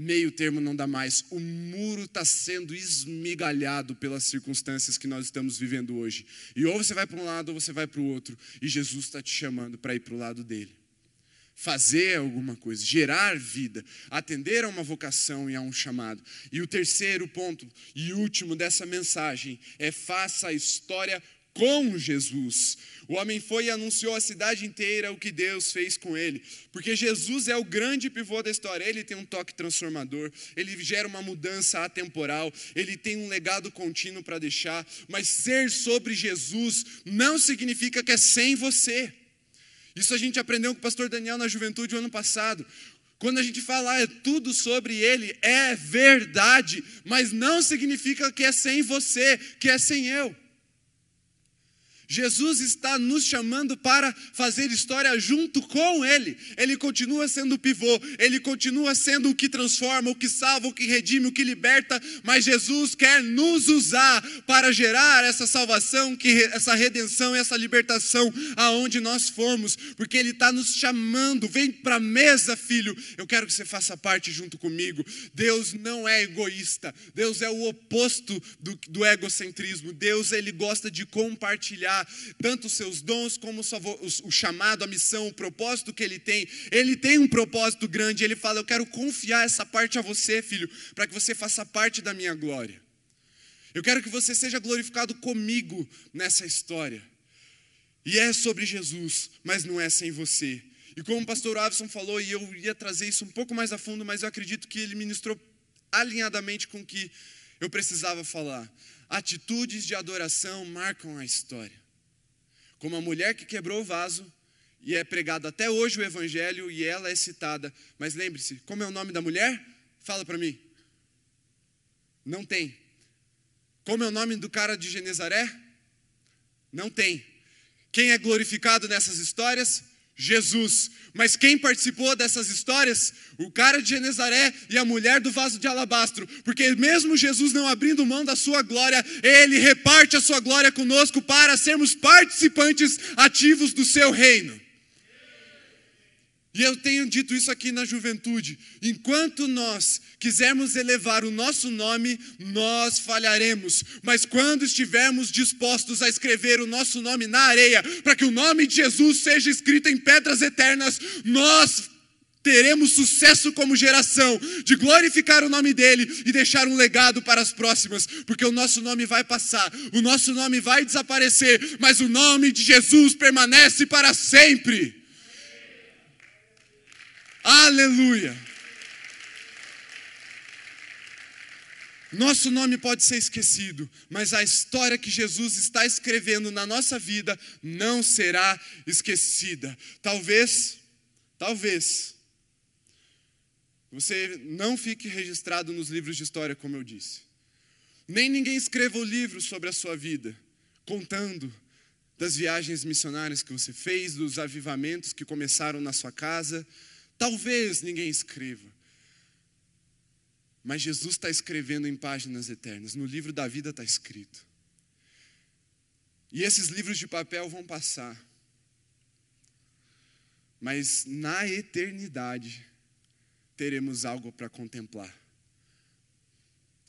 meio termo não dá mais. O muro está sendo esmigalhado pelas circunstâncias que nós estamos vivendo hoje. E ou você vai para um lado ou você vai para o outro. E Jesus está te chamando para ir para o lado dele. Fazer alguma coisa, gerar vida, atender a uma vocação e a um chamado. E o terceiro ponto e último dessa mensagem é: faça a história com Jesus. O homem foi e anunciou à cidade inteira o que Deus fez com ele, porque Jesus é o grande pivô da história. Ele tem um toque transformador, ele gera uma mudança atemporal, ele tem um legado contínuo para deixar, mas ser sobre Jesus não significa que é sem você. Isso a gente aprendeu com o pastor Daniel na juventude o ano passado. Quando a gente fala ah, é tudo sobre ele, é verdade, mas não significa que é sem você, que é sem eu. Jesus está nos chamando para fazer história junto com Ele. Ele continua sendo o pivô, Ele continua sendo o que transforma, o que salva, o que redime, o que liberta, mas Jesus quer nos usar para gerar essa salvação, essa redenção, essa libertação aonde nós formos, porque Ele está nos chamando. Vem para a mesa, filho. Eu quero que você faça parte junto comigo. Deus não é egoísta, Deus é o oposto do, do egocentrismo. Deus, Ele gosta de compartilhar tanto os seus dons como o chamado, a missão, o propósito que ele tem. Ele tem um propósito grande. Ele fala: Eu quero confiar essa parte a você, filho, para que você faça parte da minha glória. Eu quero que você seja glorificado comigo nessa história. E é sobre Jesus, mas não é sem você. E como o pastor Avison falou, e eu ia trazer isso um pouco mais a fundo, mas eu acredito que ele ministrou alinhadamente com o que eu precisava falar. Atitudes de adoração marcam a história como a mulher que quebrou o vaso, e é pregado até hoje o evangelho e ela é citada. Mas lembre-se, como é o nome da mulher? Fala para mim. Não tem. Como é o nome do cara de Genezaré? Não tem. Quem é glorificado nessas histórias? Jesus. Mas quem participou dessas histórias? O cara de Genezaré e a mulher do vaso de alabastro. Porque mesmo Jesus não abrindo mão da sua glória, ele reparte a sua glória conosco para sermos participantes ativos do seu reino. E eu tenho dito isso aqui na juventude. Enquanto nós quisermos elevar o nosso nome, nós falharemos. Mas quando estivermos dispostos a escrever o nosso nome na areia, para que o nome de Jesus seja escrito em pedras eternas, nós teremos sucesso como geração de glorificar o nome dele e deixar um legado para as próximas, porque o nosso nome vai passar, o nosso nome vai desaparecer, mas o nome de Jesus permanece para sempre. Aleluia! Nosso nome pode ser esquecido, mas a história que Jesus está escrevendo na nossa vida não será esquecida. Talvez, talvez, você não fique registrado nos livros de história, como eu disse. Nem ninguém escreva o livro sobre a sua vida, contando das viagens missionárias que você fez, dos avivamentos que começaram na sua casa, Talvez ninguém escreva. Mas Jesus está escrevendo em páginas eternas. No livro da vida está escrito. E esses livros de papel vão passar. Mas na eternidade teremos algo para contemplar.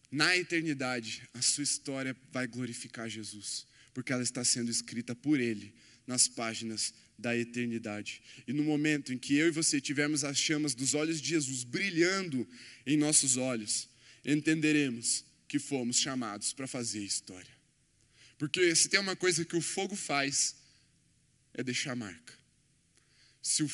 Na eternidade, a sua história vai glorificar Jesus, porque ela está sendo escrita por Ele nas páginas da eternidade. E no momento em que eu e você tivermos as chamas dos olhos de Jesus brilhando em nossos olhos, entenderemos que fomos chamados para fazer história. Porque se tem uma coisa que o fogo faz, é deixar marca. Se o,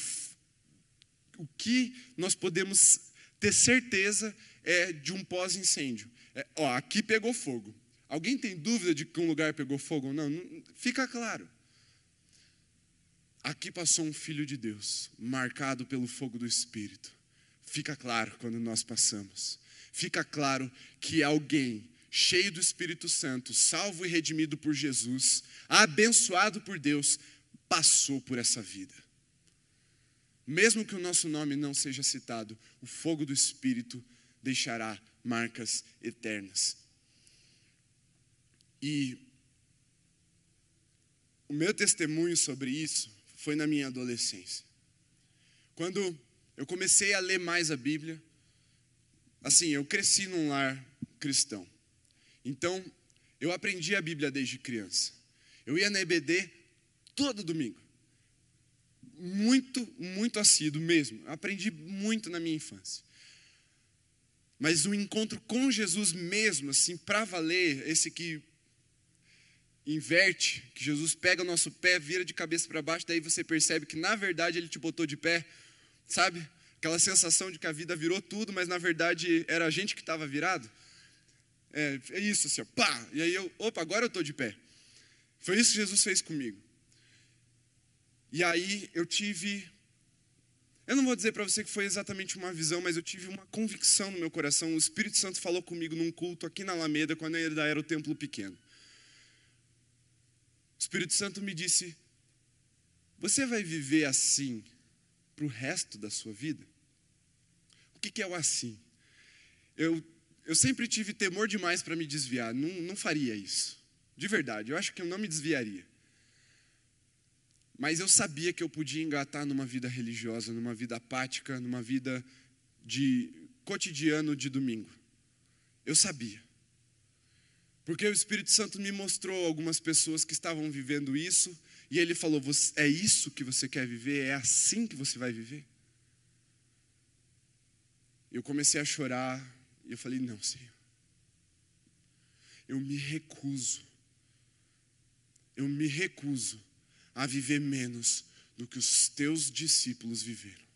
o que nós podemos ter certeza é de um pós-incêndio. É, ó, aqui pegou fogo. Alguém tem dúvida de que um lugar pegou fogo ou não? não fica claro. Aqui passou um filho de Deus, marcado pelo fogo do Espírito. Fica claro quando nós passamos. Fica claro que alguém cheio do Espírito Santo, salvo e redimido por Jesus, abençoado por Deus, passou por essa vida. Mesmo que o nosso nome não seja citado, o fogo do Espírito deixará marcas eternas. E o meu testemunho sobre isso foi na minha adolescência. Quando eu comecei a ler mais a Bíblia, assim, eu cresci num lar cristão. Então, eu aprendi a Bíblia desde criança. Eu ia na EBD todo domingo. Muito, muito assíduo mesmo. Eu aprendi muito na minha infância. Mas o encontro com Jesus mesmo, assim, para valer, esse que inverte, que Jesus pega o nosso pé, vira de cabeça para baixo, daí você percebe que na verdade ele te botou de pé, sabe? Aquela sensação de que a vida virou tudo, mas na verdade era a gente que estava virado. É, é isso, assim, ó, pá! E aí eu, opa, agora eu estou de pé. Foi isso que Jesus fez comigo. E aí eu tive. Eu não vou dizer para você que foi exatamente uma visão, mas eu tive uma convicção no meu coração. O Espírito Santo falou comigo num culto aqui na Alameda, quando ainda era o templo pequeno. O Espírito Santo me disse: Você vai viver assim para o resto da sua vida? O que, que é o assim? Eu eu sempre tive temor demais para me desviar, não, não faria isso. De verdade, eu acho que eu não me desviaria. Mas eu sabia que eu podia engatar numa vida religiosa, numa vida apática, numa vida de cotidiano de domingo. Eu sabia. Porque o Espírito Santo me mostrou algumas pessoas que estavam vivendo isso, e ele falou: É isso que você quer viver? É assim que você vai viver? Eu comecei a chorar, e eu falei: Não, Senhor. Eu me recuso. Eu me recuso a viver menos do que os teus discípulos viveram.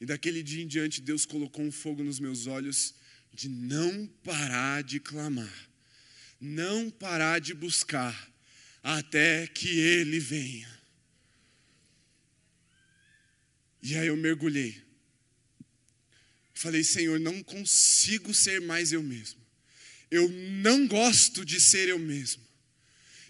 E daquele dia em diante, Deus colocou um fogo nos meus olhos de não parar de clamar, não parar de buscar, até que Ele venha. E aí eu mergulhei Falei, Senhor, não consigo ser mais eu mesmo. Eu não gosto de ser eu mesmo.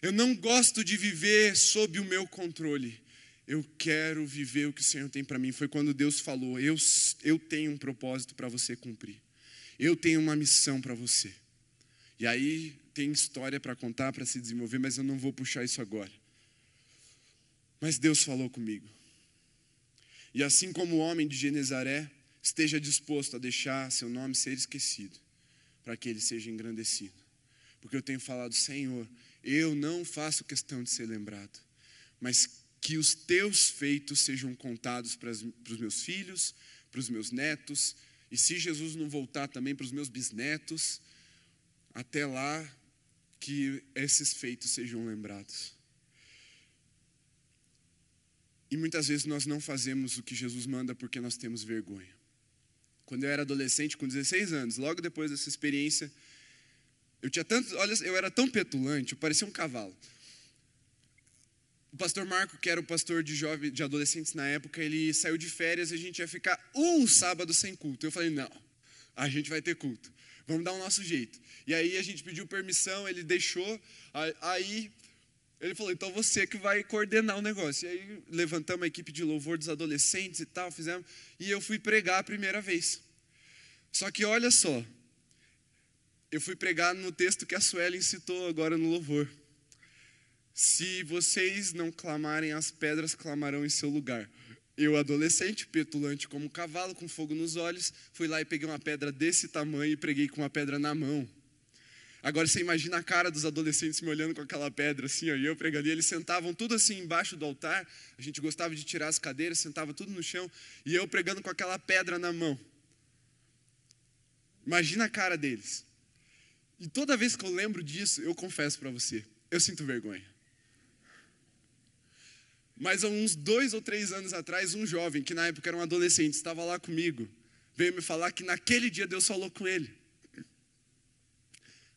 Eu não gosto de viver sob o meu controle. Eu quero viver o que o Senhor tem para mim. Foi quando Deus falou: eu, eu tenho um propósito para você cumprir. Eu tenho uma missão para você. E aí tem história para contar, para se desenvolver, mas eu não vou puxar isso agora. Mas Deus falou comigo. E assim como o homem de Genezaré, esteja disposto a deixar seu nome ser esquecido, para que ele seja engrandecido. Porque eu tenho falado, Senhor, eu não faço questão de ser lembrado, mas que os teus feitos sejam contados para, os meus filhos, para os meus netos, e se Jesus não voltar também para os meus bisnetos, até lá que esses feitos sejam lembrados. E muitas vezes nós não fazemos o que Jesus manda porque nós temos vergonha quando eu era adolescente, com 16 anos, logo depois dessa experiência, eu tinha tanto, olha, eu era tão petulante, eu parecia um cavalo. O pastor Marco, que era o pastor de jovens, de adolescentes na época, ele saiu de férias e a gente ia ficar um sábado sem culto. Eu falei: "Não, a gente vai ter culto. Vamos dar o nosso jeito". E aí a gente pediu permissão, ele deixou. Aí ele falou: "Então você que vai coordenar o negócio". E aí levantamos a equipe de louvor dos adolescentes e tal, fizemos, e eu fui pregar a primeira vez. Só que olha só, eu fui pregar no texto que a Suelen citou agora no louvor. Se vocês não clamarem, as pedras clamarão em seu lugar. Eu, adolescente, petulante como um cavalo, com fogo nos olhos, fui lá e peguei uma pedra desse tamanho e preguei com uma pedra na mão. Agora você imagina a cara dos adolescentes me olhando com aquela pedra assim, ó, e eu pregando. E eles sentavam tudo assim embaixo do altar. A gente gostava de tirar as cadeiras, sentava tudo no chão, e eu pregando com aquela pedra na mão. Imagina a cara deles. E toda vez que eu lembro disso, eu confesso para você, eu sinto vergonha. Mas há uns dois ou três anos atrás, um jovem, que na época era um adolescente, estava lá comigo, veio me falar que naquele dia Deus falou com ele.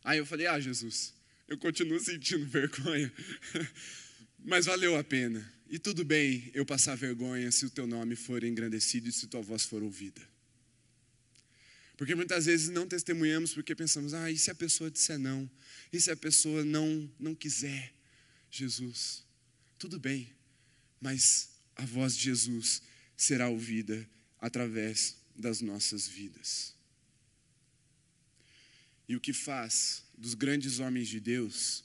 Aí eu falei: Ah, Jesus, eu continuo sentindo *laughs* vergonha, mas valeu a pena. e tudo bem eu passar vergonha se o teu nome for engrandecido e se tua voz for ouvida. Porque muitas vezes não testemunhamos porque pensamos, ah, e se a pessoa disser não? E se a pessoa não, não quiser Jesus? Tudo bem, mas a voz de Jesus será ouvida através das nossas vidas. E o que faz dos grandes homens de Deus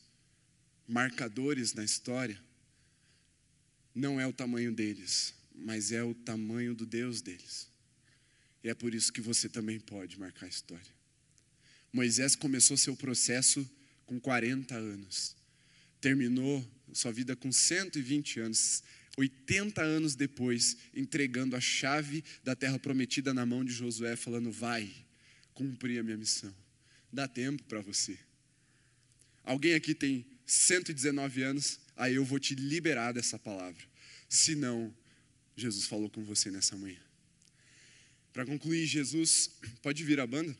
marcadores na história não é o tamanho deles, mas é o tamanho do Deus deles. E é por isso que você também pode marcar a história. Moisés começou seu processo com 40 anos, terminou sua vida com 120 anos, 80 anos depois, entregando a chave da terra prometida na mão de Josué, falando: Vai, cumprir a minha missão. Dá tempo para você. Alguém aqui tem 119 anos? Aí eu vou te liberar dessa palavra. Se não, Jesus falou com você nessa manhã. Para concluir, Jesus, pode vir a banda?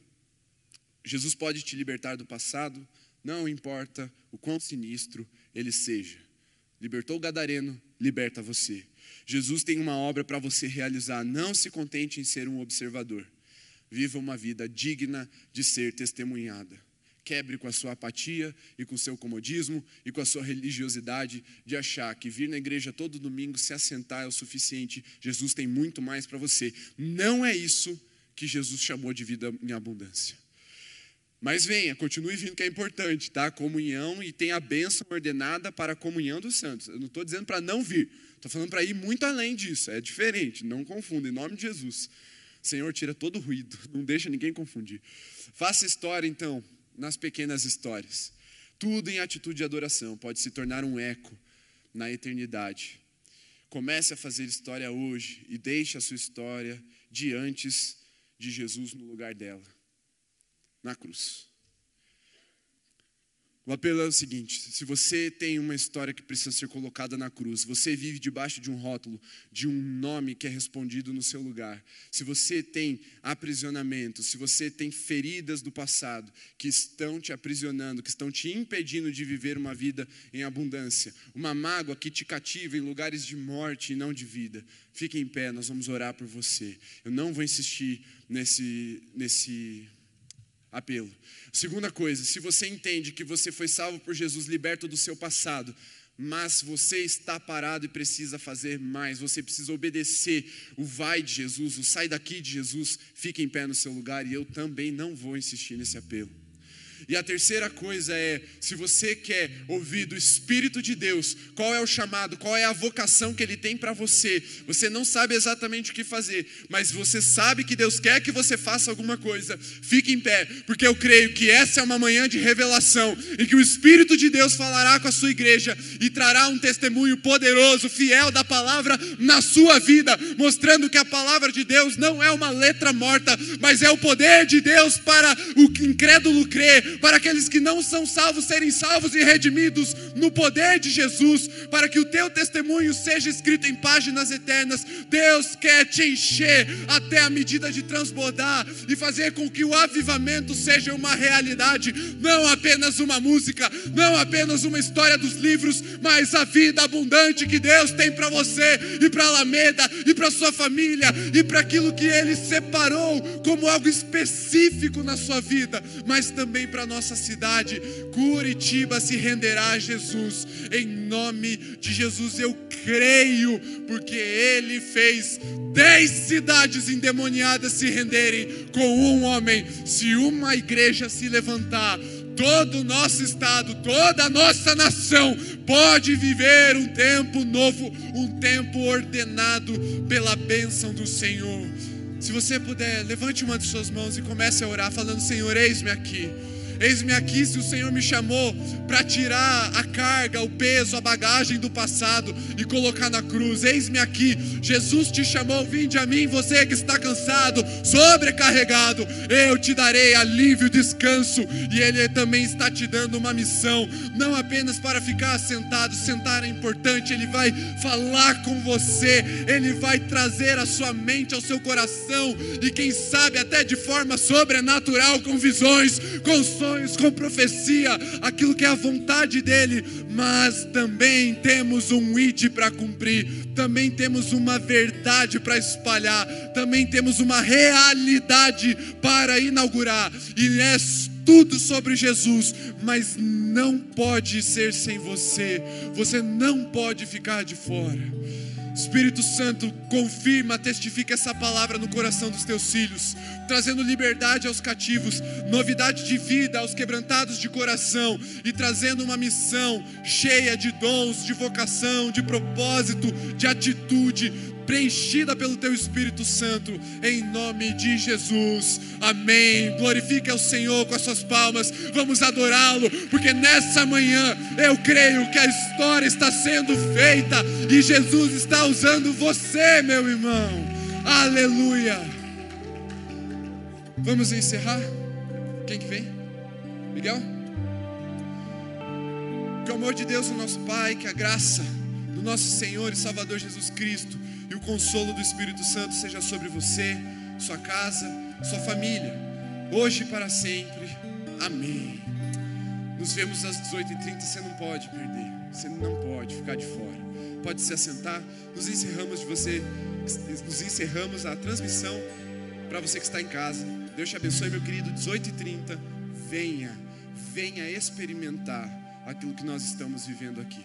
Jesus pode te libertar do passado, não importa o quão sinistro ele seja. Libertou o gadareno, liberta você. Jesus tem uma obra para você realizar. Não se contente em ser um observador. Viva uma vida digna de ser testemunhada. Quebre com a sua apatia e com o seu comodismo e com a sua religiosidade de achar que vir na igreja todo domingo se assentar é o suficiente. Jesus tem muito mais para você. Não é isso que Jesus chamou de vida em abundância. Mas venha, continue vindo que é importante, tá? Comunhão e tem a bênção ordenada para a comunhão dos santos. Eu não estou dizendo para não vir, estou falando para ir muito além disso. É diferente, não confunda, em nome de Jesus. Senhor, tira todo o ruído, *laughs* não deixa ninguém confundir. Faça história, então, nas pequenas histórias. Tudo em atitude de adoração pode se tornar um eco na eternidade. Comece a fazer história hoje e deixe a sua história de antes de Jesus no lugar dela na cruz. O apelo é o seguinte: se você tem uma história que precisa ser colocada na cruz, você vive debaixo de um rótulo, de um nome que é respondido no seu lugar, se você tem aprisionamento, se você tem feridas do passado que estão te aprisionando, que estão te impedindo de viver uma vida em abundância, uma mágoa que te cativa em lugares de morte e não de vida, fique em pé, nós vamos orar por você. Eu não vou insistir nesse, nesse apelo. Segunda coisa, se você entende que você foi salvo por Jesus, liberto do seu passado, mas você está parado e precisa fazer mais, você precisa obedecer o vai de Jesus, o sai daqui de Jesus, fique em pé no seu lugar e eu também não vou insistir nesse apelo. E a terceira coisa é: se você quer ouvir do Espírito de Deus, qual é o chamado, qual é a vocação que Ele tem para você, você não sabe exatamente o que fazer, mas você sabe que Deus quer que você faça alguma coisa, fique em pé, porque eu creio que essa é uma manhã de revelação, em que o Espírito de Deus falará com a sua igreja e trará um testemunho poderoso, fiel da palavra na sua vida, mostrando que a palavra de Deus não é uma letra morta, mas é o poder de Deus para o incrédulo crer, para aqueles que não são salvos serem salvos e redimidos no poder de Jesus, para que o teu testemunho seja escrito em páginas eternas. Deus quer te encher até a medida de transbordar e fazer com que o avivamento seja uma realidade, não apenas uma música, não apenas uma história dos livros, mas a vida abundante que Deus tem para você e para Alameda e para sua família e para aquilo que ele separou como algo específico na sua vida, mas também para nossa cidade. Curitiba se renderá a Jesus. Em nome de Jesus eu creio, porque Ele fez dez cidades endemoniadas se renderem com um homem. Se uma igreja se levantar, todo o nosso estado, toda a nossa nação pode viver um tempo novo, um tempo ordenado pela bênção do Senhor. Se você puder, levante uma de suas mãos e comece a orar, falando: Senhor, eis-me aqui. Eis-me aqui se o Senhor me chamou para tirar a carga, o peso, a bagagem do passado e colocar na cruz. Eis-me aqui, Jesus te chamou, vinde a mim, você que está cansado, sobrecarregado, eu te darei alívio, descanso, e Ele também está te dando uma missão, não apenas para ficar sentado, sentar é importante, Ele vai falar com você, Ele vai trazer a sua mente ao seu coração, e quem sabe até de forma sobrenatural, com visões, com sonhos sonhos, com profecia, aquilo que é a vontade dEle, mas também temos um id para cumprir, também temos uma verdade para espalhar, também temos uma realidade para inaugurar, e é tudo sobre Jesus, mas não pode ser sem você, você não pode ficar de fora. Espírito Santo, confirma, testifica essa palavra no coração dos teus filhos, trazendo liberdade aos cativos, novidade de vida aos quebrantados de coração e trazendo uma missão cheia de dons, de vocação, de propósito, de atitude, preenchida pelo Teu Espírito Santo, em nome de Jesus. Amém. Glorifique ao Senhor com as suas palmas. Vamos adorá-lo, porque nessa manhã eu creio que a história está sendo feita e Jesus está usando você, meu irmão. Aleluia. Vamos encerrar? Quem que vem? Miguel? Que o amor de Deus, o nosso Pai, que a graça do nosso Senhor e Salvador Jesus Cristo e o consolo do Espírito Santo seja sobre você, sua casa, sua família, hoje e para sempre. Amém. Nos vemos às 18h30. Você não pode perder, você não pode ficar de fora. Pode se assentar. Nos encerramos de você, nos encerramos a transmissão para você que está em casa. Deus te abençoe, meu querido. 18h30. Venha, venha experimentar aquilo que nós estamos vivendo aqui.